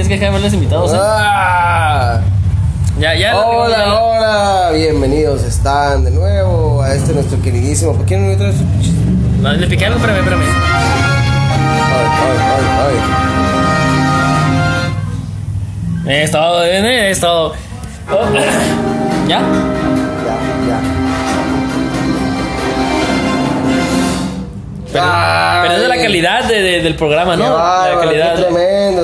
Tienes que dejar ver los invitados, ¿eh? Ah. Ya, ya. Hola, hola, bienvenidos están de nuevo a este nuestro queridísimo. ¿Por qué no me traes? No, le piqué algo, espérame, espérame. Ay, ay, ay, Es todo, eh, es todo. Oh. ¿Ya? ay. Ya, ya. Pero, pero es de la Ay, calidad de- de- del programa, ¿no? Qué la bárbaro, calidad. qué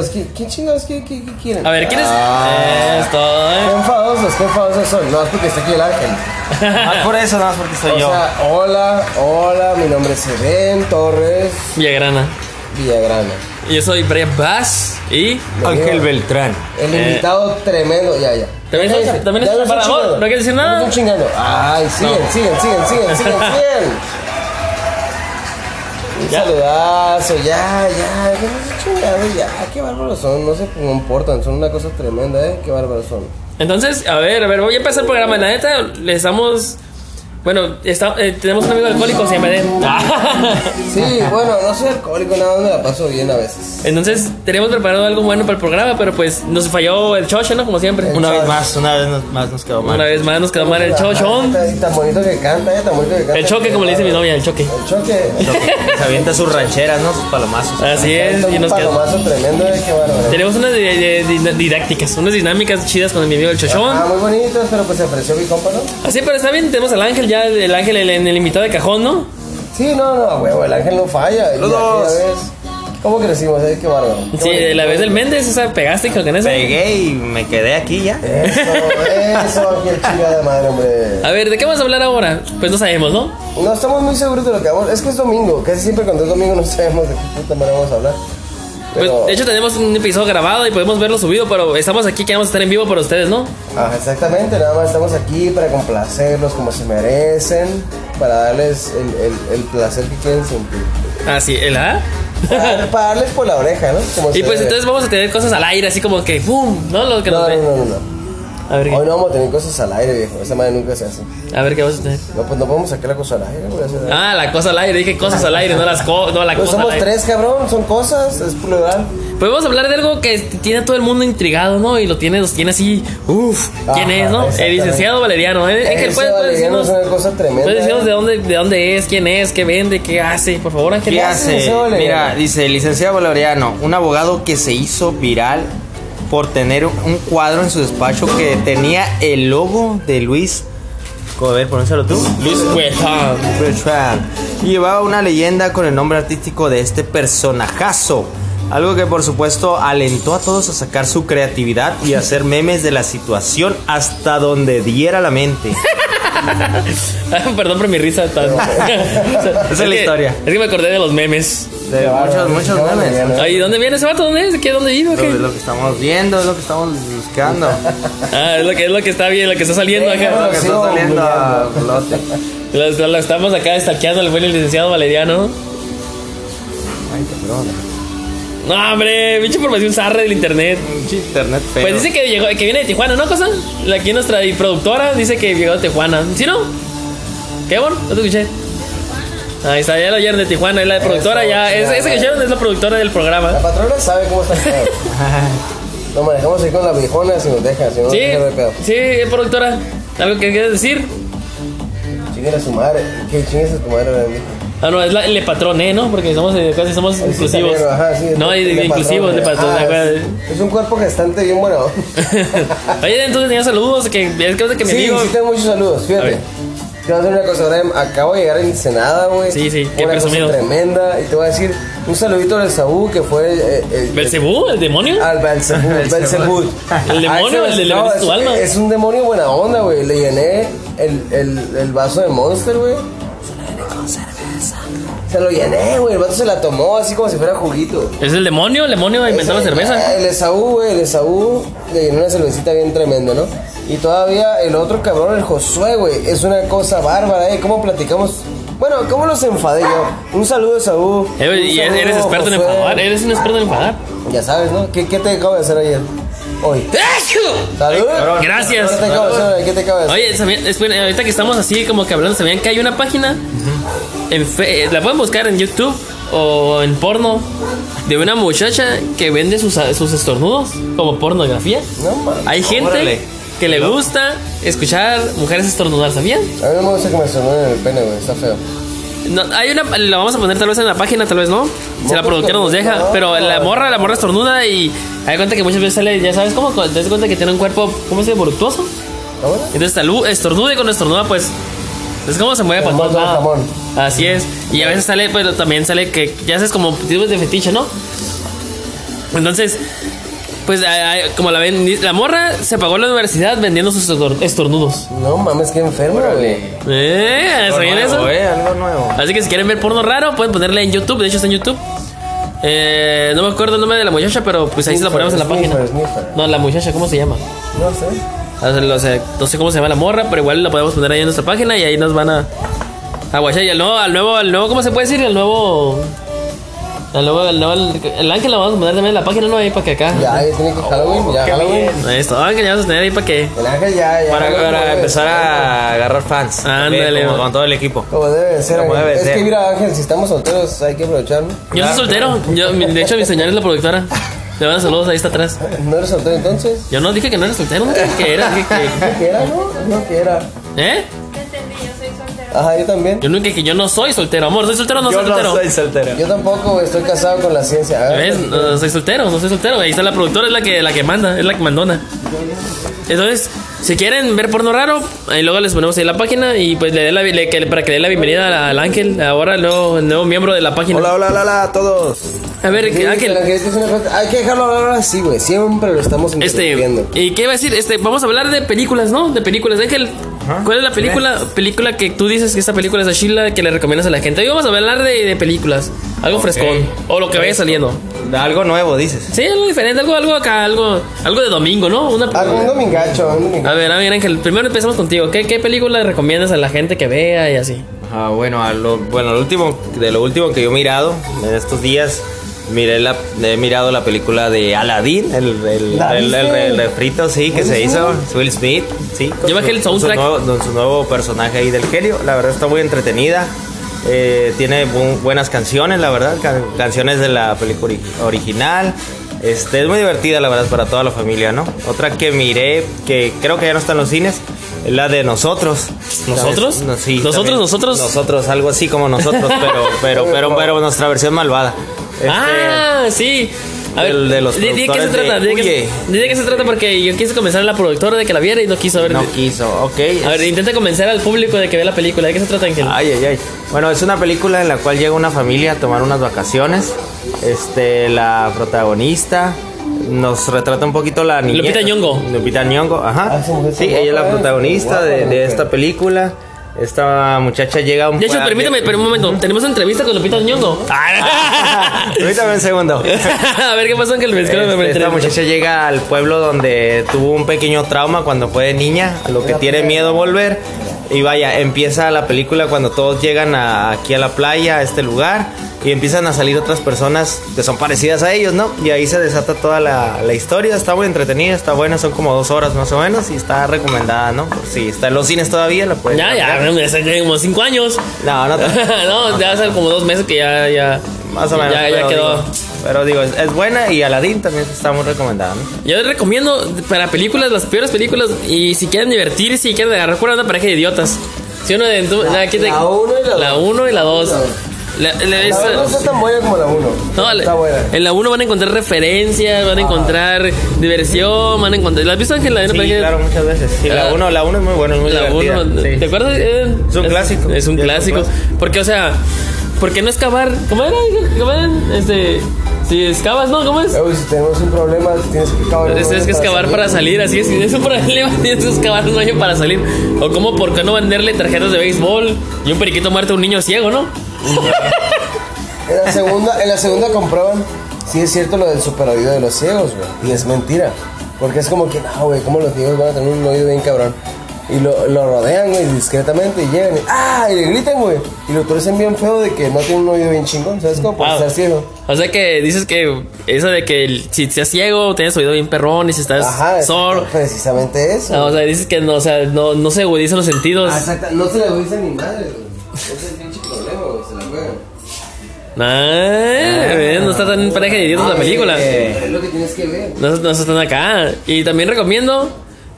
tremendos. ¿Qué, ¿Quién chingados qué, qué, qué quieren? A ver, ¿quién es? Ah. Es todo, Qué ¿eh? enfadosos, qué enfadosos son. No, es porque está aquí el ángel. Ah, por eso, nada más porque soy O yo. sea, hola, hola, mi nombre es Eben Torres Villagrana. Villagrana. Yo soy Brian Bass y. Ángel Beltrán. El Eh. invitado tremendo, ya, ya. También Ya, es- ya, también ya es no para estoy vos, chingando. ¿no quieres decir nada? estoy chingando. Ay, siguen, No. siguen, siguen, siguen, siguen, siguen. Un Ya. saludazo, ya, ya, ya chingando, ya, qué bárbaros son, no se comportan, son una cosa tremenda, eh, qué bárbaros son. Entonces, a ver, a ver, voy a empezar el programa. La neta, le estamos. Bueno, está- eh, tenemos un amigo alcohólico, se llama Eden. Sí, bueno, no soy alcohólico, nada más me la paso bien a veces. Entonces, teníamos preparado algo bueno para el programa, pero pues nos falló el chocho, ¿no? Como siempre. El Una vez más, una vez más nos quedó mal. Una vez más nos quedó mal el chochón. Tan, tan bonito que canta, eh, tan bonito que canta. El choque, como le dice mi novia, el choque. El choque. Se avienta sus rancheras, ¿no? Sus palomazos. Así es, y nos quedó. palomazo tremendo, eh, qué bárbaro. Tenemos unas di- di- di- didácticas, unas dinámicas chidas con mi amigo el chochón. Ah, muy bonito, pero pues se ofreció mi compa, ¿no? Así, pero está bien, tenemos al ángel ya, el ángel el- en el invitado de cajón, ¿no? Sí, no, no, huevo, el ángel no falla. Los dos. ¿Cómo crecimos, eh? Qué bárbaro. Qué Sí, bonito. la vez del Méndez, esa pegaste con eso. Pegué y me quedé aquí ya. Eso, eso, qué chingada madre, hombre. A ver, ¿de qué vamos a hablar ahora? Pues no sabemos, ¿no? No estamos muy seguros de lo que vamos. Es que es domingo. Casi siempre cuando es domingo no sabemos de qué puta manera vamos a hablar. Pues, de hecho, tenemos un episodio grabado y podemos verlo subido, pero estamos aquí que vamos a estar en vivo para ustedes, ¿no? Ajá, exactamente, nada más estamos aquí para complacerlos como se merecen, para darles el, el, el placer que quieren sentir. Ah, sí, ¿el A? Para, para darles por la oreja, ¿no? Como Y pues debe. entonces vamos a tener cosas al aire, así como que ¡pum! ¿No? Lo que No, nos no, ve. no, no, no. A ver, Hoy ¿qué? no vamos a tener cosas al aire, viejo. Esa madre nunca se hace. A ver qué vamos a tener. No, pues no podemos sacar la cosa al aire, güey. Ah, la cosa al aire, dije cosas al aire, no las co no la pues cosa al somos aire. tres, cabrón. Son cosas, es plural. Pues vamos a hablar de algo que tiene a todo el mundo intrigado, ¿no? Y lo tiene, los tiene así, uff, ¿quién Ajá, es, no? El licenciado Valeriano, ¿eh? Ángel, ¿puedes, puedes Valeriano decirnos, es una cosa tremenda. puedes decirnos ¿eh? de dónde, de dónde es, quién es, qué vende, qué hace? Por favor, Ángel. ¿Qué hace? Mira, dice licenciado Valeriano, un abogado que se hizo viral por tener un cuadro en su despacho que tenía el logo de Luis. A ver, pronúncialo tú. Luis. Bertrand. Y llevaba una leyenda con el nombre artístico de este personajazo. Algo que por supuesto alentó a todos a sacar su creatividad y hacer memes de la situación hasta donde diera la mente. Perdón por mi risa tan. Esa es la que- historia. Es que me acordé de los memes. De muchos, muchos memes. Ay, ¿dónde viene ese vato? ¿Dónde es? ¿Qué? ¿Dónde vive? o Lo, es que estamos viendo, es lo que estamos buscando. Ah, es lo que, es lo que está bien, lo que está saliendo Sí, acá. Lo que Sí, está saliendo a. Lo, lo estamos acá stalkeando al buen licenciado Valeriano. Ay, cabrón. No, hombre, mucha información zarra del internet. Pinche internet feo. Pues dice que llegó, que viene de Tijuana, ¿no, cosa? La aquí nuestra productora dice que llegó de Tijuana. ¿Sí, no? ¿Qué, amor? No te escuché. Ahí está, ya lo oyeron de Tijuana, es la productora, Eso, ya. chingada Ese ese que oyeron es la productora del La programa. patrona sabe cómo está el pedo. Nos manejamos ahí con la viejona si nos deja, si no nos Sí, deja no hay pedo. sí, productora. ¿Algo que quieres decir? Chinguen a su madre. Que chingues a tu madre. Ah, no, es la, le patroné, ¿no? Porque somos, eh, casi somos inclusivos. italiano, ajá, sí, no, y de inclusivos, de patrón, patrón. ah, es- Es un cuerpo gestante bien bueno. Oye, entonces tenía saludos, que es cosa que mi Sí, amigo... sí tengo muchos saludos, fíjate. Te voy a decir una cosa, Brian. Acabo de llegar a Ensenada, güey. Sí, sí, qué Una presumido. cosa tremenda. Y te voy a decir un saludito al Saúl, que fue... eh, eh, ¿Belcebú? ¿El demonio? Al Belzebú. ¿El demonio? Ah, ese- ¿El de no, tu alma? Es un demonio buena onda, güey. Le llené el, el, el vaso de Monster, güey. Se lo llené, güey. El vato se la tomó así como si fuera juguito. ¿Es el demonio? ¿El demonio inventó la cerveza? El Esaú, güey, el Esaú le llenó una cervecita bien tremenda, ¿no? Y todavía el otro cabrón, el Josué, güey, es una cosa bárbara, ¿eh? ¿Cómo platicamos? Bueno, ¿cómo los enfadé yo? Un saludo, Esaú. Eh, Un y saludo, eres experto en enfadar, eres un experto en enfadar. Ya sabes, ¿no? ¿Qué, qué te acabo de hacer ayer? Hoy. ¿Salud? Gracias. ¿Qué te hacer? Oye, ¿sabían- esperen, ahorita que estamos así como que hablando, ¿sabían que hay una página? En fe- la pueden buscar en YouTube o en porno de una muchacha que vende sus, sus estornudos como pornografía. No mames. Hay gente Órale. que le gusta escuchar mujeres estornudar, ¿sabían? A mí no me gusta que me sonen en el pene, güey. Está feo. No, hay una, la vamos a poner tal vez en la página, tal vez no. Si la productora nos deja. No, Pero la morra, la morra estornuda y hay cuenta que muchas veces sale, ya sabes cómo, te das cuenta que tiene un cuerpo, ¿cómo se dice? Voluptuoso. Entonces salu- estornuda y cuando estornuda, pues. Es como se mueve para todos lados. Así es. Y a veces sale, pero también sale que ya haces como tipos de fetiche, ¿no? Entonces, pues como la ven, la morra se pagó la universidad vendiendo sus estor- estornudos. No mames, qué enfermo, güey. ¿Eh? ¿Sabían eso? nuevo, eh, algo nuevo. Así que si quieren ver porno raro, pueden ponerle en YouTube. De hecho, está en YouTube. Eh, no me acuerdo el nombre de la muchacha, pero pues ahí se la ponemos en la página. No, la muchacha, ¿cómo se llama? No sé. O sea, lo sé- no sé cómo se llama la morra, pero igual la podemos poner ahí en nuestra página y ahí nos van a, a guachar. Y al nuevo, al nuevo, al nuevo, ¿cómo se puede decir? Al nuevo, nuevo, el, el ángel lo vamos a poner también en la página, ¿no? Ahí para que acá. Ya, ya tiene que Halloween. Ya, qué Halloween. Ahí está, ángel, ya vamos a tener ahí para que. El ángel ya, ya. Para, para empezar a agarrar fans. Ándale, como va. con todo el equipo. Como debe de ser, Como debe Es ser. que mira, Ángel, si estamos solteros hay que aprovecharlo. Yo soy soltero. Yo, de hecho, mi señora es la productora. Le van saludos, ahí está atrás. ¿No eres soltero entonces? Yo no dije que no era soltero, no dije que era. Dije que, ¿Qué que era, no? No que era. ¿Eh? Ajá, yo también. Yo nunca dije que yo no soy soltero, amor. ¿Soy soltero o no Yo soy no soltero? soy soltero. Yo tampoco, güey, estoy casado con la ciencia. A ver, ¿Ves? No soy soltero, no soy soltero. Ahí está la productora, es la que, la que manda, es la que mandona. Entonces, si quieren ver porno raro, ahí luego les ponemos ahí la página y pues le dé la, le- que- para que le dé la bienvenida al, al Ángel, ahora el nuevo, el nuevo miembro de la página. Hola, hola, hola, hola a todos. Sí, A ver, el Ángel, es una cosa- Hay que dejarlo hablar así, güey. Siempre lo estamos este. ¿y qué iba a decir? Este, vamos a hablar de películas, ¿no? De películas. Ángel, ¿cuál es la película, película que tú dices que esta película es de Sheila que le recomiendas a la gente? Hoy vamos a hablar de, de películas, algo frescón, o lo que vaya saliendo. De algo nuevo, dices. Sí, algo diferente, algo, algo acá, algo, algo de domingo, ¿no? Una como un domingacho, un domingacho. A ver, a ver, Ángel, primero empezamos contigo. ¿Qué, qué película recomiendas a la gente que vea y así? Ah, bueno, a lo, bueno, lo último, de lo último que yo he mirado en estos días, miré la, he mirado la película de Aladdin, el, el, ¿La el, el, viste? el refrito, sí, que se hizo? Will Smith, sí. con Yo bajé el su- con su soundtrack. nuevo- Con su nuevo personaje ahí del genio, la verdad está muy entretenida. eh, tiene bu- buenas canciones, la verdad, can- canciones de la película ori- original. Este, es muy divertida, la verdad, para toda la familia, ¿no? Otra que miré, que creo que ya no está en los cines, es la de nosotros. ¿Nosotros? No, sí, ¿Nosotros, también. nosotros? Nosotros, algo así como nosotros, pero, pero, pero, pero nuestra versión malvada. Este, Ah, sí. A ver, del- de los di qué se productores de trata? Di qué, de qué se trata porque yo quise convencer a la productora de que la viera y no quiso ver. no quiso, ok. A ver, intenta convencer al público de que vea la película. ¿De qué se trata, Ángel? Ay, ay, ay. Bueno, es una película en la cual llega una familia a tomar unas vacaciones. Este, la protagonista nos retrata un poquito la niñez. Lupita Nyong'o. Lupita Nyong'o, Ah, ajá. está Sí, ella es la protagonista de, de esta película. Esta muchacha llega a un De hecho, permítame, pero un momento. Tenemos entrevista con Lupita Nyong'o. Permítame un segundo. a ver qué pasó, Ángel. Me Este, me- me- esta muchacha llega al pueblo donde tuvo un pequeño trauma cuando fue niña, a lo que tiene miedo volver. Y vaya, empieza la película cuando todos llegan a- aquí a la playa, a este lugar, y empiezan a salir otras personas que son parecidas a ellos, ¿no? Y ahí se desata toda la, la historia, está muy entretenida, está buena, son como dos horas más o menos, y está recomendada, ¿no? Si está en los cines todavía, la pueden Ya, ya, ya, como cinco años. No, no, tanto. no, ya hace como dos meses que ya, ya. más o menos. Ya, ya quedó. digo- pero digo, es, es buena y Aladdin también está muy recomendada, ¿no? Yo les recomiendo para películas, las peores películas, y si quieren divertirse, si quieren agarrar una pareja de idiotas. Si uno de aquí te- la uno y la la uno y la dos. La, la- La esa- verdad no está tan buena como la 1. no, está buena. en la 1 van a encontrar referencias, van a encontrar diversión, van a encontrar. ¿La has visto Ángel? La, Sí, claro, muchas veces. Sí, Ah. la 1 la uno es muy buena, es muy La divertida. 1, Sí. ¿te acuerdas? Eh, Es un clásico. Es un Ya es un clásico. clásico. Porque, o sea, ¿por qué no excavar? ¿Cómo era? ¿Cómo era? Este, si excavas, ¿no? ¿Cómo es? Luego, si tenemos un problema, tienes que excavar. Tienes que excavar para salir, así es. Si tienes un problema, tienes que excavar un hoyo para salir. O como, ¿por qué no venderle tarjetas de béisbol y un periquito muerto a un niño ciego, no? En la segunda, en la segunda comprueban si es cierto lo del super oído de los ciegos, güey. Y es mentira. Porque es como que, no, güey, ¿cómo los ciegos van a tener un oído bien cabrón? Y lo, lo rodean, güey, discretamente y llegan y, ¡ah! Y le gritan, güey. Y lo torcen bien feo de que no tiene un oído bien chingón, ¿sabes? Como por Ah. estar ciego. O sea que dices que eso de que si estás ciego, tienes oído bien perrón y si estás Ajá, sordo. precisamente eso. Ah, o sea, dices que no, o sea, no, no se agudizan los sentidos. Ah, exacto. No se le agudizan ni madre, güey. Ese es el pinche problema, Nah, no está tan pareja de idiotas la película. Es lo que tienes que ver. No, no están acá. Y también recomiendo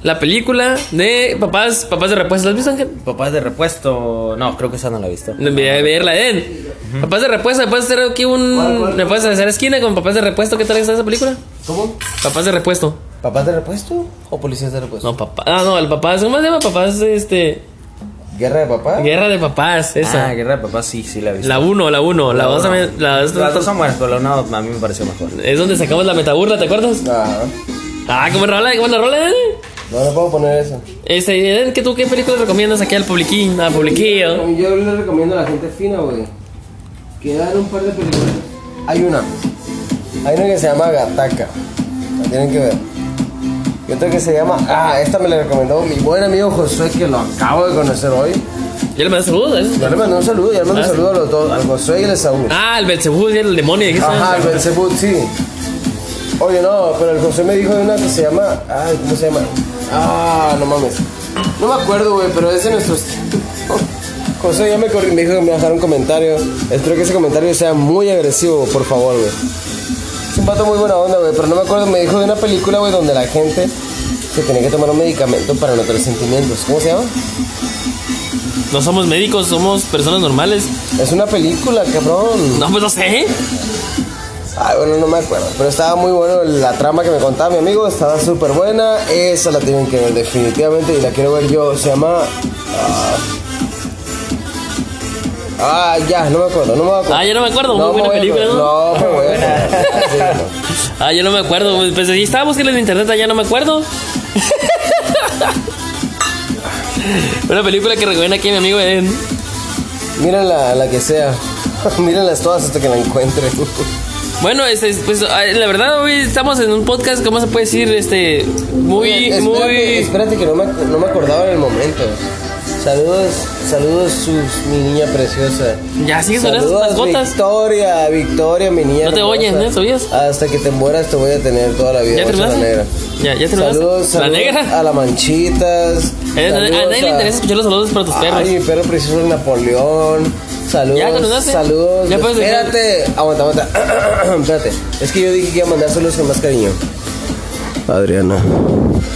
la película de Papás, Papás de Repuesto. ¿La has visto, Ángel? Papás de repuesto. No, creo que esa no la he visto. De de verla, Eden. Papás de Repuesto, ¿me puedes hacer aquí un. ¿Cuál, cuál? ¿Me puedes hacer esquina con Papás de Repuesto? ¿Qué tal está esa película? ¿Cómo? Papás de Repuesto. ¿Papás de repuesto o policías de repuesto? No, papá. Ah, no, el papá. ¿Cómo se llama? Papás, este. ¿Guerra de papá? Guerra de Papás, esa. Ah, Guerra de Papás, sí, sí la he visto. la 1, la 1. La 2 uno. también. La dos- Las dos son buenas, pero la una a mí me pareció mejor. Es donde sacamos la metaburla, ¿te acuerdas? Ajá. Ah, ¿cómo rola? ¿Cómo rola, Eden? No, no puedo poner eso. Este, Eden, ¿qué tú qué película recomiendas aquí al publiquín? Al publiquillo. Yo le recomiendo a la gente fina, güey. Quedan un par de películas. Hay una. Hay una que se llama Gataka. La tienen que ver. Y otra que se llama. Ah, esta me la recomendó mi buen amigo Josué, que lo acabo de conocer hoy. ¿Ya le mandas saludos? ¿eh? Yo le mandé un saludo, ya le mandé Ah, un saludo a los dos, al Josué y al Saúl. Ah, el Belzebú, el demonio. ¿de Ajá, el? Belzebut, sí. Oye, no, pero el José me dijo de una que se llama. Ay, ¿cómo se llama? Ah, no mames. No me acuerdo, güey, pero es de nuestros. José ya me, corri- me dijo que me dejara un comentario. Espero que ese comentario sea muy agresivo, por favor, güey. Pato muy buena onda, güey, pero no me acuerdo. Me dijo de una película, güey, donde la gente se tenía que tomar un medicamento para no tener sentimientos. ¿Cómo se llama? No somos médicos, somos personas normales. Es una película, cabrón. No, pues no sé. Ay, bueno, no me acuerdo. Pero estaba muy bueno la trama que me contaba mi amigo. Estaba súper buena. Esa la tienen que ver definitivamente y la quiero ver yo. Se llama... Ah, ah, ya, no me acuerdo, no me acuerdo. Ah, ya no me acuerdo, muy buena película. ¿no? No, me voy a acordar. Ah, sí, no. Ah, yo no me acuerdo. Pues ahí estaba buscando en internet, ya no me acuerdo. Una película que recomienda aquí mi amigo Eden. Mírenla, la que sea. Mírenlas todas hasta que la encuentren. Bueno, este, pues ah, la verdad hoy estamos en un podcast, ¿cómo se puede decir? Este, muy, espérate, muy... Espérate que no me, no me acordaba en el momento. Saludos, saludos sus, mi niña preciosa. Ya sigues con esas Saludos, mascotas. Victoria, Victoria, mi niña. No te oyen, ¿eh? ¿Sabías? Hasta que te mueras te voy a tener toda la vida. ¿Ya Ocho la negra. Ya, ya terminaste. Saludos, ¿La saludos negra? a la manchitas. Eh, a nadie le interesa escuchar los saludos para tus perros. Ay, mi perro precioso es Napoleón. Saludos. ¿Ya? Saludos. Ya puedes dejar- Espérate. Aguanta, aguanta. Espérate. Es que yo dije que iba a mandar saludos con más cariño. Adriana,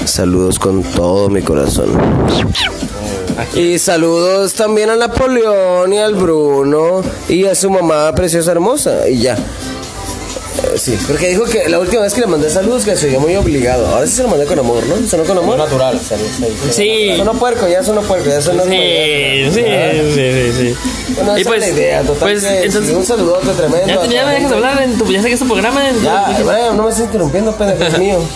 saludos con todo mi corazón. Y saludos también a Napoleón y al Bruno y a su mamá preciosa hermosa. Y ya. Eh, sí, porque dijo que la última vez que le mandé saludos que se vio muy obligado. Ahora sí se lo mandé con amor, ¿no? ¿Sonó con amor? natural. Sí. Sonó puerco, ya sonó puerco, ya sonó Sí, sí, sí, sí, sí. Bueno, Y esa pues, es la idea, total. pues, que entonces- sí, un saludote tremendo. Ya, me dejas hablar, en tu, ya sé que es tu programa. en tu- Ya, Brian, no me estés interrumpiendo, pendejo, mío.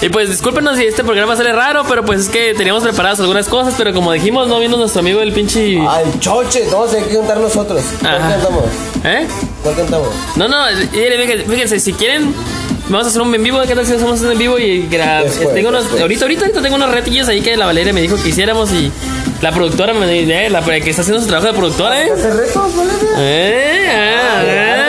Y pues discúlpenos si este programa sale raro, pero pues es que teníamos preparadas algunas cosas, pero como dijimos, no vino nuestro amigo el pinche... El choche, a tener que cantar nosotros. ¿Cuál Ajá. cantamos? ¿Eh? ¿Cuál cantamos? No, no, fíjense, fíjense, si quieren, vamos a hacer un en vivo, ¿qué tal si hacemos un en vivo? Y Después, tengo unos, ahorita, ahorita, ahorita tengo unos retillos ahí que la Valeria me dijo que hiciéramos y la productora me eh, la que está haciendo su trabajo de productora, ¿eh? ¿Hacer retos, Valeria? Eh, ah, ¿Cómo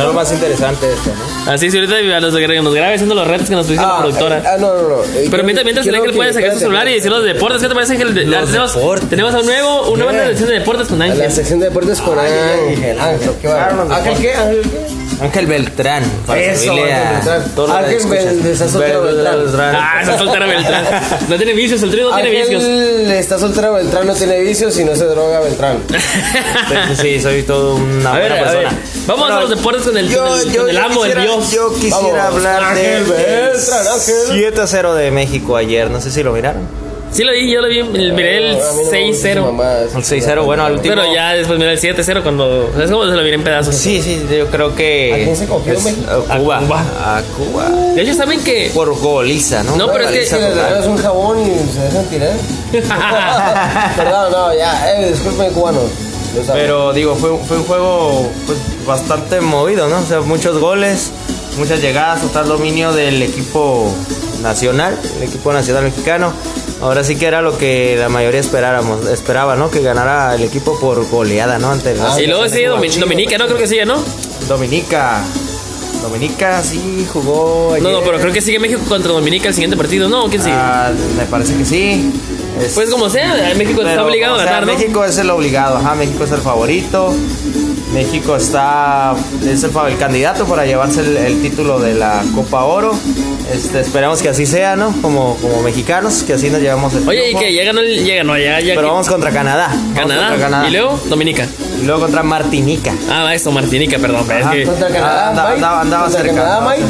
retos? ponerlo más interesante esto, ¿no? ah. Así, sí, ahorita a los que nos grabe haciendo los retos que nos puso la Ah, productora. eh, Ah, no, no, no. Eh, Pero mientras, mientras el Ángel puede sacar su celular y decir los deportes, ¿qué te parece, Ángel? Tenemos, deportes. tenemos un nuevo, una nueva sección de deportes con A la Ángel. sección de deportes con Ángel. Ángel, qué los ¿Ángel qué? ¿Ángel qué? Ángel Beltrán. Para Eso, Ángel a Beltrán. Ángel. Bel- está soltero Beltrán. Ah, esa soltera Beltrán. No tiene vicios, el trío no tiene vicios. Ángel está soltero Beltrán, no tiene vicios y no se droga Beltrán. Sí, soy todo una A ver, buena a ver, persona. vamos a los deportes con el, con el, con el amo, el quisiera, dios. yo quisiera Vamos. hablar Ángel de Beltrán, Ángel. 7-0 de México ayer. No sé si lo miraron. Sí lo vi, yo lo vi, el- miré el A mí no me gusta su 6-0. mamá, El 6-0, bueno, al último. Pero ya después miré el 7-0 cuando... ¿Sabes cómo se lo miré en pedazos? Sí, sí, yo creo que. ¿A quién se es- México? A Cuba. A Cuba. A Cuba. De hecho, ¿saben que Por goliza, ¿no? No, pero es que- Si les regalas un jabón y se dejan tirar. Perdón, no, ya, eh, disculpen cubano. Pero digo, fue, fue un juego pues, bastante movido, ¿no? O sea, muchos goles, muchas llegadas, total dominio del equipo nacional, el equipo nacional mexicano. Ahora sí que era lo que la mayoría esperáramos, esperaba, ¿no? Que ganara el equipo por goleada, ¿no? Ante la Y luego sigue Domi- Dominica, ¿no? Creo que sigue, ¿no? Dominica. Dominica sí jugó ayer. No, no, pero creo que sigue México contra Dominica el siguiente partido, ¿no? ¿Quién sigue? Ah, me parece que sí. Es- Pues como sea, México está obligado o a sea, ganar, ¿no? México es el obligado, ajá, México es el favorito. México está es el, candidato para llevarse el, el título de la Copa Oro. Este, esperamos que así sea, ¿no? Como, como mexicanos, que así nos llevamos el Oye, y que ya ganó el. Ya ganó, ya. ya Pero vamos contra Canadá. Canadá. contra Canadá. Y luego Dominica. Y luego contra Martinica. Ah, eso, Martinica, perdón. es Ajá, que- Contra Canadá, andaba- Mike. andaba- andaba Contra cerca, Canadá, andaba Mike.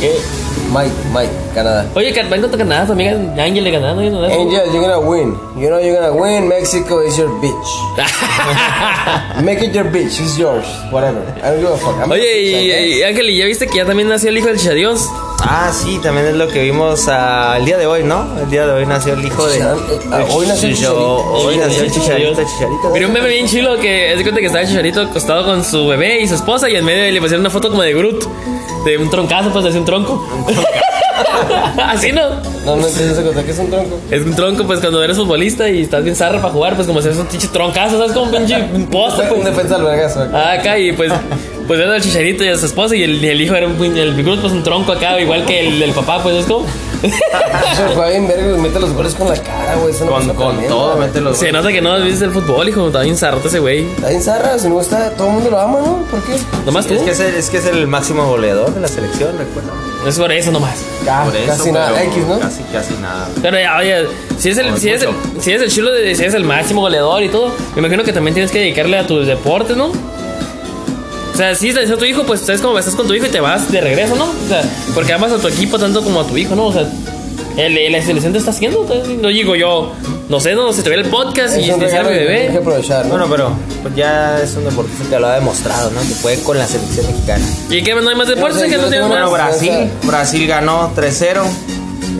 ¿Qué? Mike, Mike, Canadá. Oye, van contra Canadá, amiga Ángel de Canadá, ¿no? Angel, you're gonna win. You know you're gonna win. Mexico is your bitch. Make it your bitch. It's yours. Whatever. I don't give a fuck. I'm Oye, y, y, Ángel, ¿y ya viste que ya también nació el hijo del Chadios? Ah, sí, también es lo que vimos ah, el día de hoy, ¿no? El día de hoy nació el hijo de. Ah, hoy nació Chicharito. Hoy nació el chicharito, chicharito. Pero un bebé bien chilo que es de cuenta que estaba el Chicharito acostado con su bebé y su esposa y en medio le pusieron una foto como de Groot. De un troncazo, pues de un tronco. Así no. No, no entiendo esa cosa. ¿Qué es un tronco? Es un tronco, pues cuando eres futbolista y estás bien zarra para jugar, pues como si eres un pinche troncazo, ¿sabes? Como un pinche un poste, Un pues. defensa al vergazo. acá. Ah, acá y pues, pues era el chicharito y a su esposa y el, el hijo era un, el Groot, pues un tronco acá, igual que el papá, pues es como. Se juega bien verga y mete los goles con la cara, güey. Eso no Con, todo, mete los. Se nota que no viste el fútbol, hijo, está bien zarrote ese güey. Está bien zarra, si no está, todo el mundo lo ama, ¿no? ¿Por qué? Nomás tú. Es que es, el, es que es el máximo goleador de la selección, recuerda. Es por eso nomás. Por eso, casi nada, X, ¿no? Casi, casi nada. Pero ya, oye, si es el, No, si es el, si es el chulo de si es el máximo goleador y todo, me imagino que también tienes que dedicarle a tus deportes, ¿no? O sea, si es tu hijo, pues es como estás con tu hijo y te vas de regreso, ¿no? O sea, porque amas a tu equipo tanto como a tu hijo, ¿no? O sea, el, la selección te está haciendo. entonces, No digo yo, no sé, no, si te ve el podcast y Es sale regalo mi que tienes que bebé. aprovechar, ¿no? Bueno, pero pues ya es un deportista que lo ha demostrado, ¿no? Que puede con la selección mexicana. ¿Y qué? ¿No hay más deportes? No sé, ¿Que no tengo más? Bueno, Brasil, Brasil ganó 3-0.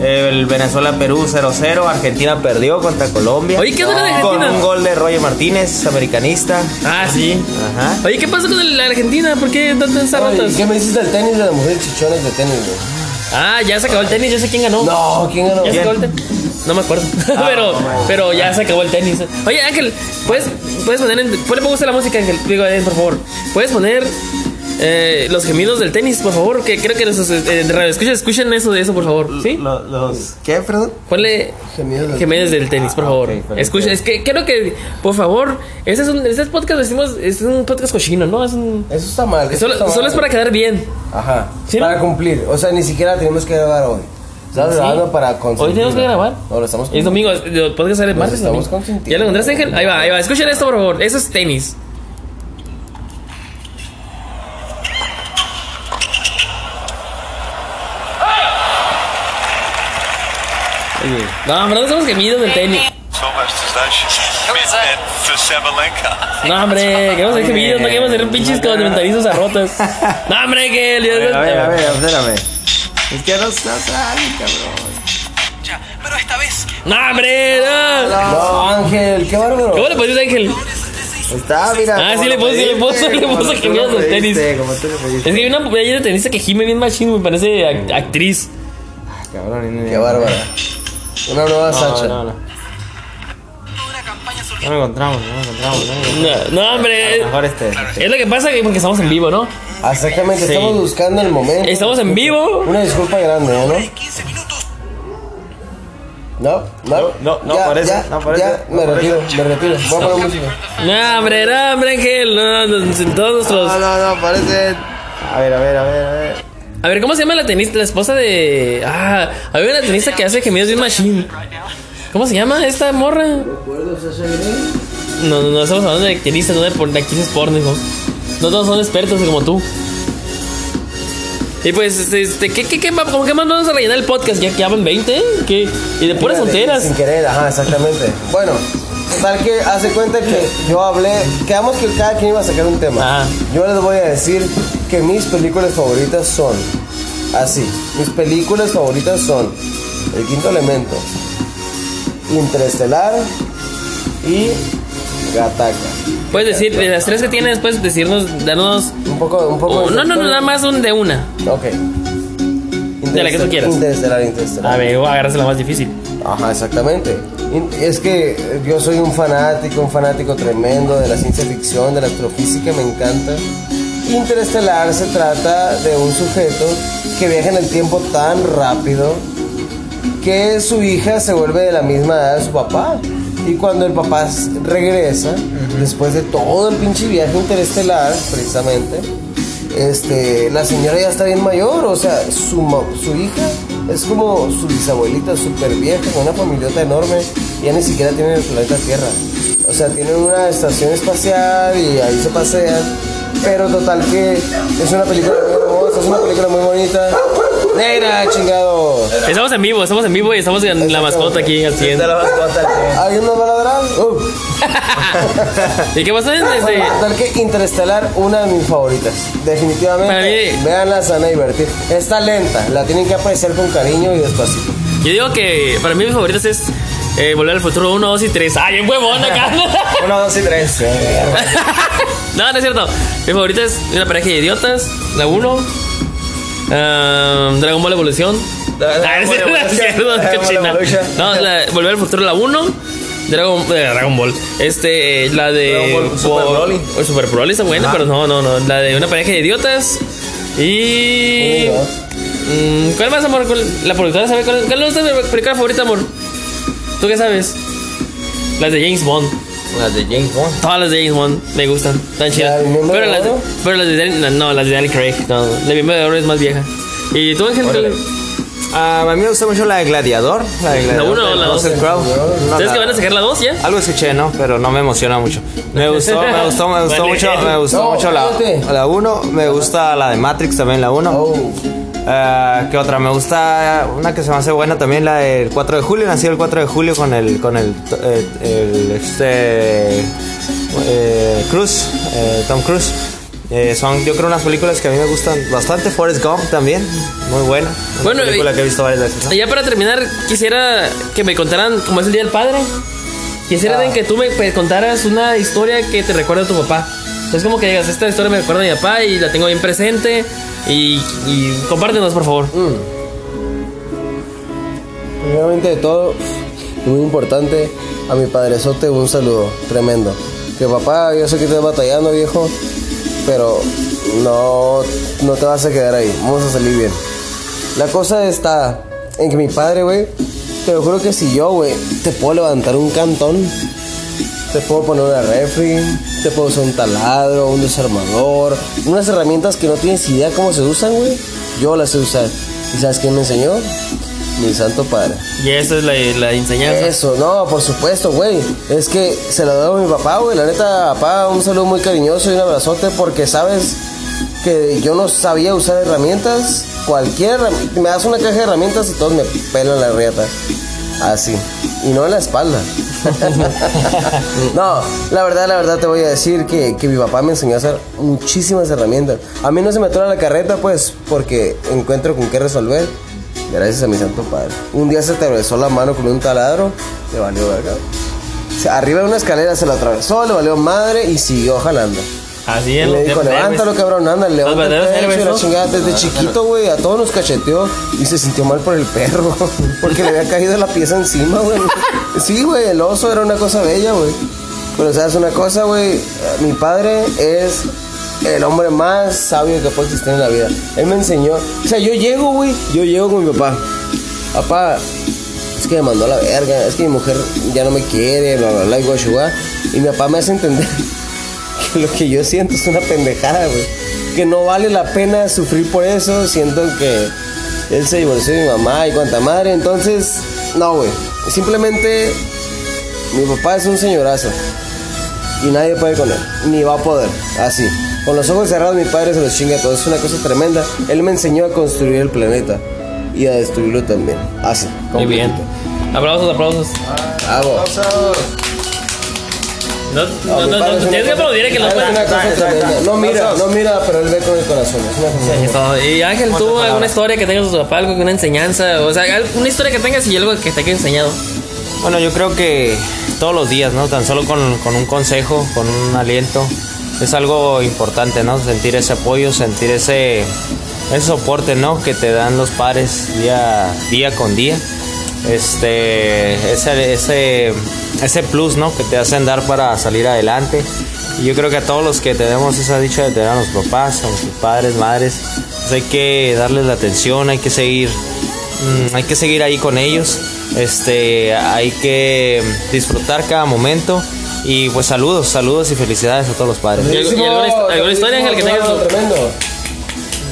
El Venezuela-Perú 0-0. Argentina perdió contra Colombia. Oye, ¿qué onda con Con Argentina? un gol de Roger Martínez, americanista. Ah, sí. Ajá. Oye, ¿qué pasa con la Argentina? ¿Por qué están tan Oye, zarrotas? ¿y ¿Qué me dices del tenis de las mujeres chichones de tenis, güey? Ah, ya se acabó el tenis, ya sé quién ganó. No, ¿quién ganó? ¿Ya se acabó el tenis? No me acuerdo. pero, pero ya se acabó el tenis. Oye, Ángel, ¿puedes, puedes poner en. Pausa a la música, Ángel. Digo, por favor. ¿Puedes poner eh, los gemidos del tenis, por favor? Que creo que eh, radio escuchen, escuchen eso de eso, por favor. ¿Sí? Lo- los, ¿Qué, perdón? Ponle Gemidos del- gemidos del tenis, por favor. ok, perfecto. Escuchen, es que creo que, por favor, este es un este es podcast, decimos, es un podcast cochino, ¿no? Es un. Eso está mal. eso Solo, está mal. solo es para quedar bien. Ajá. ¿Sí, para cumplir. O sea, ni siquiera tenemos que grabar hoy. Estamos Sí. grabando para consentir. Hoy tenemos que grabar. No, lo estamos Es domingo, el podcast sale martes. estamos domingo. ¿Ya lo encontraste, Ángel? Ahí va, ahí va. Escuchen esto, por favor. Eso es tenis. No, pero no estamos gemidos del tenis. No, hombre, queremos hacer gemidos, no queremos hacer pinches comentarizos a rotas. No, hombre, que A ver, a ver, a ver, espérame. Es que no, no sale, cabrón. No, hombre, no. No, Ángel, qué bárbaro. ¿Cómo le pusiste, Ángel? Está, mira. Ah, sí, le sí, le puso, le tú gemidos del tenis. Es que hay una playera de tenista que gime bien machín, me parece act- actriz. Cabrón, y- Qué bárbara. Una nueva Sacha. No, no, no. No lo encontramos, no lo encontramos. No lo encontramos. No, no, A hombre. lo mejor este. Es lo que pasa que porque estamos en vivo, ¿no? Exactamente, estamos buscando el momento. Estamos en vivo. Una disculpa grande, ¿no? No, no, No, no ya, parece, ya, no parece, Ya, no me parece. retiro, me retiro. Voy a poner música. No, hombre, no, hombre, Ángel. No, no, no, todos nuestros. No, no, no, parece. A ver, a ver, a ver, a ver. A ver, ¿cómo se llama la tenista? La esposa de. Ah, había una tenista que hace gemidos de un machine. ¿Cómo se llama esta morra? No, no, no, estamos hablando de tenistas, no de, de actrices porno, hijo. No todos son expertos como tú. Y pues, este, este, ¿qué, qué, qué, ¿cómo que más vamos a rellenar el podcast? Ya que van 20, ¿eh? ¿Qué? Y de puras tonteras. Sin querer, ajá, exactamente. Bueno, tal que hace cuenta que yo hablé, quedamos que cada quien iba a sacar un tema. Ajá. Yo les voy a decir que mis películas favoritas son así. Mis películas favoritas son El Quinto Elemento, Interestelar y Gataca. Puedes decir, de las tres que tienes, puedes decirnos, darnos. Un poco, un poco. oh, no, no, no, nada más un de una. Ok. De la que tú quieras. Interestelar, Interestelar. A ver, voy a agarrarse la más difícil. Ajá, exactamente. Es que yo soy un fanático, un fanático tremendo de la ciencia ficción, de la astrofísica, me encanta. Interestelar se trata de un sujeto que viaja en el tiempo tan rápido que su hija se vuelve de la misma edad de su papá. Y cuando el papá regresa, después de todo el pinche viaje interestelar, precisamente, este, la señora ya está bien mayor, o sea, su, su hija es como su bisabuelita súper vieja, con una familiota enorme, ya ni siquiera tienen el planeta Tierra. O sea, tienen una estación espacial y ahí se pasean, pero total que es una película muy hermosa, es una película muy bonita. Negra, chingado. Estamos en vivo, estamos en vivo y estamos en la mascota aquí al 100. De la mascota. ¿Alguien nos va a ladrar? Uh. ¿Y qué pasa? Este, Total que Interestelar, una de mis favoritas. Definitivamente. Para mí- Veanla, se van a divertir. Está lenta, la tienen que apreciar con cariño y despacito. yo digo que para mí mis favoritas es eh, Volver al Futuro 1, 2 y 3. ¡Ay, un huevón acá! Uno, dos y tres. no, no es cierto. Mi favorita es Una pareja de idiotas, la 1. Dragon Ball Evolución. Ah, no es cierto, no es cierto, Dragon Ball. Evolution. No, la- Volver al Futuro, la 1. Dragon, eh, Dragon Ball. Este, eh, la de. Dragon Ball Super Broly. Super Broly está buena, pero no, no, no. La de una pareja de idiotas. Y. Mm, ¿Cuál más, amor? ¿Cuál- La productora sabe cuál, cuál es tu película favorita, amor? ¿Tú qué sabes? Las de James Bond. Las de James Bond. Todas las de James Bond me gustan, tan chidas. ¿La Pero las, de, pero las de Daniel- no, las de Daniel Craig. No, la de Miembro de Oro es más vieja. ¿Y tú, Ángel? Ah, a mí me gusta mucho la de Gladiador. La de Gladiador. o la dos? Russell Crowe. No, ¿Sabes la- que van a sacar la 2 ya? Algo escuché, ¿no? Pero no me emociona mucho. Me gustó, me gustó, me gustó Vale. mucho, me gustó No, mucho la, cállate. la 1. Me gusta la de Matrix también, la 1. Oh. Ah, ¿Qué otra? Me gusta una que se me hace buena también, la del 4 de julio. Nació el 4 de julio con el, con el, eh, el, este, eh, Cruz, eh, Tom Cruise. Eh, son, yo creo, unas películas que a mí me gustan bastante. Forrest Gump también, muy buena. Una Bueno, película y- que he visto varias veces. ya para terminar, quisiera que me contaran cómo es el Día del Padre. Quisiera Ah. que tú me me contaras una historia que te recuerda a tu papá. Es como que digas, esta historia me recuerda a mi papá y la tengo bien presente. Y, y compártenos, por favor. Primeramente de todo, muy importante, a mi padrezote un saludo tremendo. Que papá, yo sé que estás batallando, viejo, pero no, no te vas a quedar ahí. Vamos a salir bien. La cosa está en que mi padre, güey, te lo juro que si yo, güey, te puedo levantar un cantón, te puedo poner una refri, te puedo usar un taladro, un desarmador, unas herramientas que no tienes idea cómo se usan, güey. Yo las sé usar. ¿Y sabes quién me enseñó? Mi santo padre. Y esta es la, la enseñanza. Eso, no, por supuesto, güey. Es que se lo debo a mi papá, güey. La neta, papá, un saludo muy cariñoso y un abrazote porque sabes que yo no sabía usar herramientas. Cualquier me das una caja de herramientas y todos me pelan la riata. Así. Y no en la espalda. no, la verdad, la verdad te voy a decir que, que mi papá me enseñó a hacer muchísimas herramientas. A mí no se me atora la carreta, pues, porque encuentro con qué resolver. Gracias a mi santo padre. Un día se atravesó la mano con un taladro, le valió verga. O sea, arriba de una escalera se lo atravesó, le valió madre y siguió jalando. Así Y es. le dijo, héroes. levántalo cabrón, anda, levanta el verdaderos pecho héroes, y la ¿no? chingada. Desde chiquito, güey, a todos nos cacheteó y se sintió mal por el perro, porque le había caído la pieza encima, güey. Sí, güey, el oso era una cosa bella, güey. Pero, ¿sabes una cosa, güey? Mi padre es el hombre más sabio que puede existir en la vida. Él me enseñó, o sea, yo llego, güey, yo llego con mi papá. Papá, es que me mandó a la verga, es que mi mujer ya no me quiere, bla, bla, bla, y guachua. Y mi papá me hace entender lo que yo siento es una pendejada, güey. Que no vale la pena sufrir por eso. Siento que él se divorció de mi mamá y cuanta madre. Entonces, no, güey. Simplemente, mi papá es un señorazo. Y nadie puede con él. Ni va a poder. Así. Con los ojos cerrados, mi padre se los chinga a todos. Es una cosa tremenda. Él me enseñó a construir el planeta. Y a destruirlo también. Así. Muy bien. Aplausos, aplausos. Bravo. No, no, no, no, tienes que aplaudir que puedes. cosa tremenda. No mira, no mira, pero él ve con el corazón. Y Ángel, ¿tú alguna historia que tengas de tu papá, algo, una enseñanza? O sea, una historia que tengas y algo que te haya enseñado. Bueno, yo creo que todos los días, ¿no? Tan solo con, con un consejo, con un aliento, es algo importante, ¿no? Sentir ese apoyo, sentir ese, ese soporte, ¿no? Que te dan los padres día, día con día. Este, ese, ese, ese plus, ¿no? Que te hacen dar para salir adelante. Y yo creo que a todos los que tenemos esa dicha de tener a nuestros papás, a nuestros padres, madres, pues hay que darles la atención, hay que seguir, mm, hay que seguir ahí con ellos Este, hay que disfrutar cada momento. Y pues saludos, saludos y felicidades a todos los padres. ¿Y algo- y alguna hist- alguna historia, Ángel, que tengas Tremendo.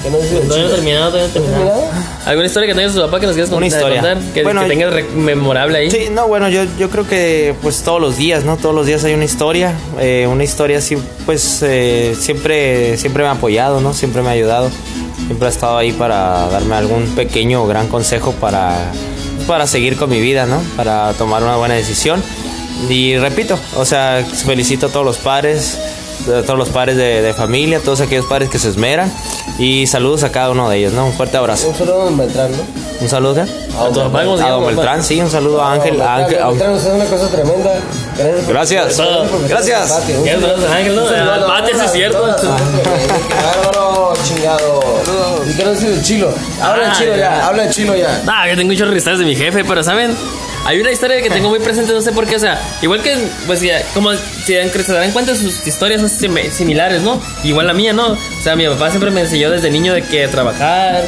Que no no terminado, todavía no he terminado. ¿Alguna historia que tengas de su papá que nos quieras Una contar? historia. contar? Que, Bueno, que tengas memorable ahí. Sí, no, bueno, yo, yo creo que pues todos los días, ¿no? Todos los días hay una historia. eh, una historia así, pues eh, siempre, siempre me ha apoyado, ¿no? Siempre me ha ayudado. Siempre ha estado ahí para darme algún pequeño o gran consejo para, para seguir con mi vida, ¿no? Para tomar una buena decisión. Y repito, o sea, felicito a todos los padres, a todos los padres de, de familia, todos aquellos padres que se esmeran. Y saludos a cada uno de ellos, ¿no? Un fuerte abrazo. Un saludo a Don Beltrán, ¿no? Un saludo, ¿qué? ¿A tu papá cómo se A? Don Beltrán, sí, un saludo a Ángel. a Ángel- Beltrán, usted es una cosa tremenda. Gracias. Gracias. Gracias. Ángel, ¿no? Al sí es cierto. bárbaro, chingado. ¿Y qué no el chilo? Habla el Ah, chilo ya. habla el chilo ya. Ah, yo tengo muchos ristas de mi jefe, pero ¿saben? Hay una historia que tengo muy presente, no sé por qué, o sea, igual que, pues ya, como si dan- se darán cuenta, sus historias son sim- similares, ¿no? Igual la mía, ¿no? O sea, mi papá siempre me enseñó desde niño de que trabajar,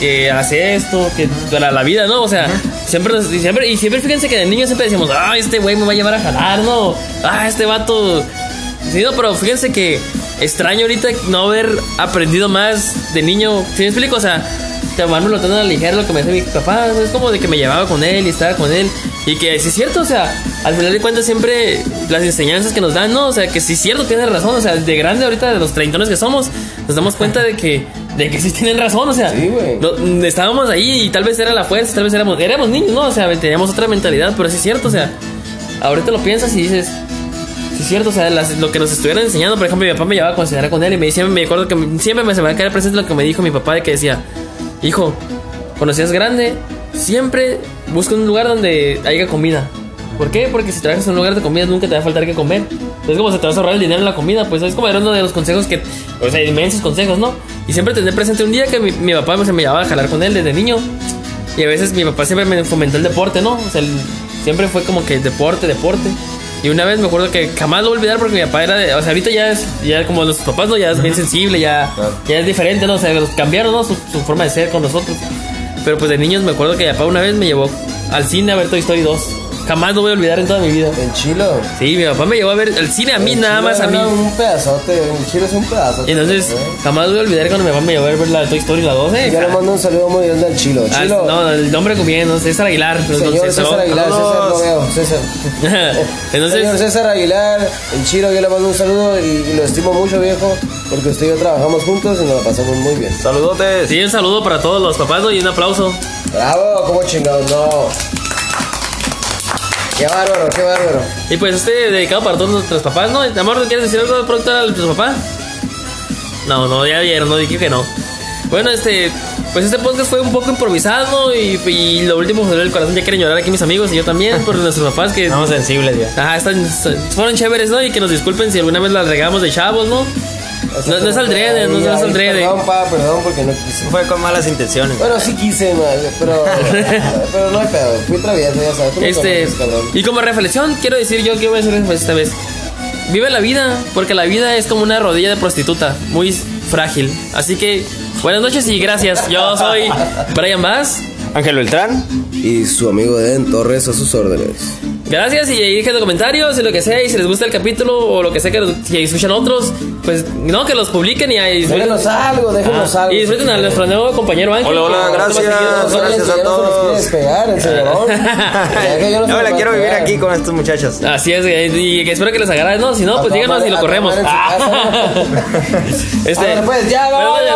que hace esto, que para la vida, ¿no? O sea, siempre, y siempre, y siempre fíjense que de niño siempre decíamos, ah, este güey me va a llevar a jalar, ¿no? Ah, este vato... Sí, no, pero fíjense que extraño ahorita no haber aprendido más de niño. ¿Sí me explico? O sea, tomármelo tan a la ligera lo que me decía mi papá. Es como de que me llevaba con él y estaba con él. Y que sí es cierto, o sea, al final de cuentas siempre las enseñanzas que nos dan, ¿no? O sea, que sí es cierto, tienes razón. O sea, de grande ahorita, de los treintones que somos, nos damos cuenta de que, de que sí tienen razón. O sea, Sí, no- estábamos ahí y tal vez era la fuerza, tal vez éramos, éramos niños, ¿no? O sea, teníamos otra mentalidad, pero sí es cierto, o sea, ahorita lo piensas y dices, Sí, es cierto, o sea, las- lo que nos estuvieran enseñando, por ejemplo, mi papá me llevaba a considerar con él y me siempre me acuerdo que siempre me se me va a caer presente lo que me dijo mi papá de que decía, hijo, cuando seas grande, siempre busca un lugar donde haya comida. ¿Por qué? Porque si trabajas en un lugar de comida nunca te va a faltar que comer. Entonces como se te vas a ahorrar el dinero en la comida, pues es como era uno de los consejos que, o sea, inmensos consejos, ¿no? Y siempre tener presente un día que mi, mi papá se me llevaba a jalar con él desde niño. Y a veces mi papá siempre me fomentó el deporte, ¿no? O sea, el- siempre fue como que deporte, deporte. Y una vez me acuerdo que jamás lo voy a olvidar porque mi papá era de, o sea, ahorita ya es, ya como los papás, ¿no? Ya es bien sensible, ya, ya es diferente, ¿no? O sea, cambiaron, ¿no? Su, su forma de ser con nosotros. Pero pues de niños me acuerdo que mi papá una vez me llevó al cine a ver Toy Story 2. Jamás lo voy a olvidar en toda mi vida. El chilo. Sí, mi papá me llevó a ver el cine a mí, El nada chilo más a mí. Un pedazote, el chilo es un pedazote. Entonces, ¿eh? jamás voy a olvidar cuando mi papá me llevó a ver la Toy Story la 2, ¿eh? Yo le mando un saludo muy grande al chilo. Ah, Chilo. no, el nombre bien, no, César Aguilar. Señor César ¿no? Aguilar, César lo veo, César. Entonces, Señor César Aguilar, el chilo, yo le mando un saludo y, y lo estimo mucho, viejo, porque usted y yo trabajamos juntos y nos la pasamos muy bien. Saludotes. sí, un saludo para todos los papás ¿no? y un aplauso. Bravo, como chingados, no. Qué bárbaro, qué bárbaro. Y pues este dedicado para todos nuestros papás, ¿no? Amor, ¿quieres decir algo de pronto a tu papá? No, no, ya vieron, no dije que no. Bueno, este, pues este podcast fue un poco improvisado y, y lo último fue el corazón. Ya quieren llorar aquí mis amigos y yo también por nuestros papás que Estamos sensibles ya. Ajá, están, fueron chéveres, ¿no? Y que nos disculpen si alguna vez las regamos de chavos, ¿no? No, no es al drede, no, no es al drede. Perdón, pa, perdón, porque no quise. Fue con malas intenciones. Bueno, sí quise, man, pero, pero no hay pedo. Fui travieso, ya sabes. Tú Este, conoces, cabrón. y como reflexión, quiero decir yo que voy a decir esta vez. Vive la vida, porque la vida es como una rodilla de prostituta, muy frágil. Así que, buenas noches y gracias. Yo soy Brian Bass. Ángel Beltrán. Y su amigo Den Torres a sus órdenes. Gracias y ahí dejen comentarios y lo que sea. Y si les gusta el capítulo o lo que sea que los- si escuchan otros, pues no, que los publiquen y ahí. Déjenos algo, déjenos Ah, algo. y disfruten a nuestro nuevo compañero Ángel. Hola, hola, que gracias. gracias a Ya se todos. despegar, el. Ya yo no se la quiero vivir aquí con estos muchachos. Así es, eh, y que espero que les agrade, ¿no? Si no, pues díganos y lo corremos. este, pues, ya, Buenas bye, bye,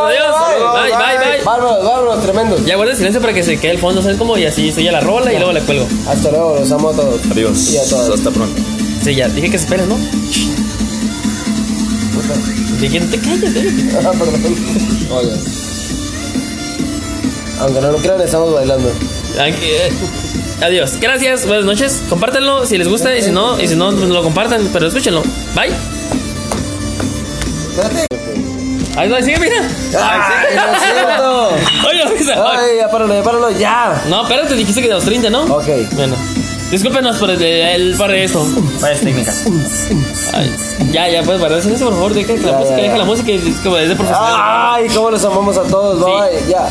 Bye, bye, bye. Bárbaros, bárbaros, tremendos. Ya guarda silencio para que se quede el fondo, ¿sabes cómo? Y así estoy a la rola y luego la cuelgo. Hasta luego, los amo a todos. Adiós. Y a todas. Hasta pronto. Sí, ya, dije que se esperen, ¿no? Dije, no te calles, cállate. Ah, perdón. Oye. Aunque no lo crean, estamos bailando. Aunque, eh, Adiós. Gracias, buenas noches. Compártanlo si les gusta y si no, y si no, pues no lo compartan, pero escúchenlo. Bye. Espérate. Ahí va, sigue, mira. ¡Ay, no es cierto! Oye, Luisa. ¡Ay, ya páralo, ya páralo, ya! No, espérate, dijiste que de los 30, ¿no? Ok. Bueno. Discúlpenos por el, el par de esto. Fallas técnicas. Ay, ya, ya, puedes parar silencio, por favor. Deja que la Ya, música, ya, deja ya. la música, es como es de profesional. ¡Ay, cómo los amamos a todos! Bye, ya.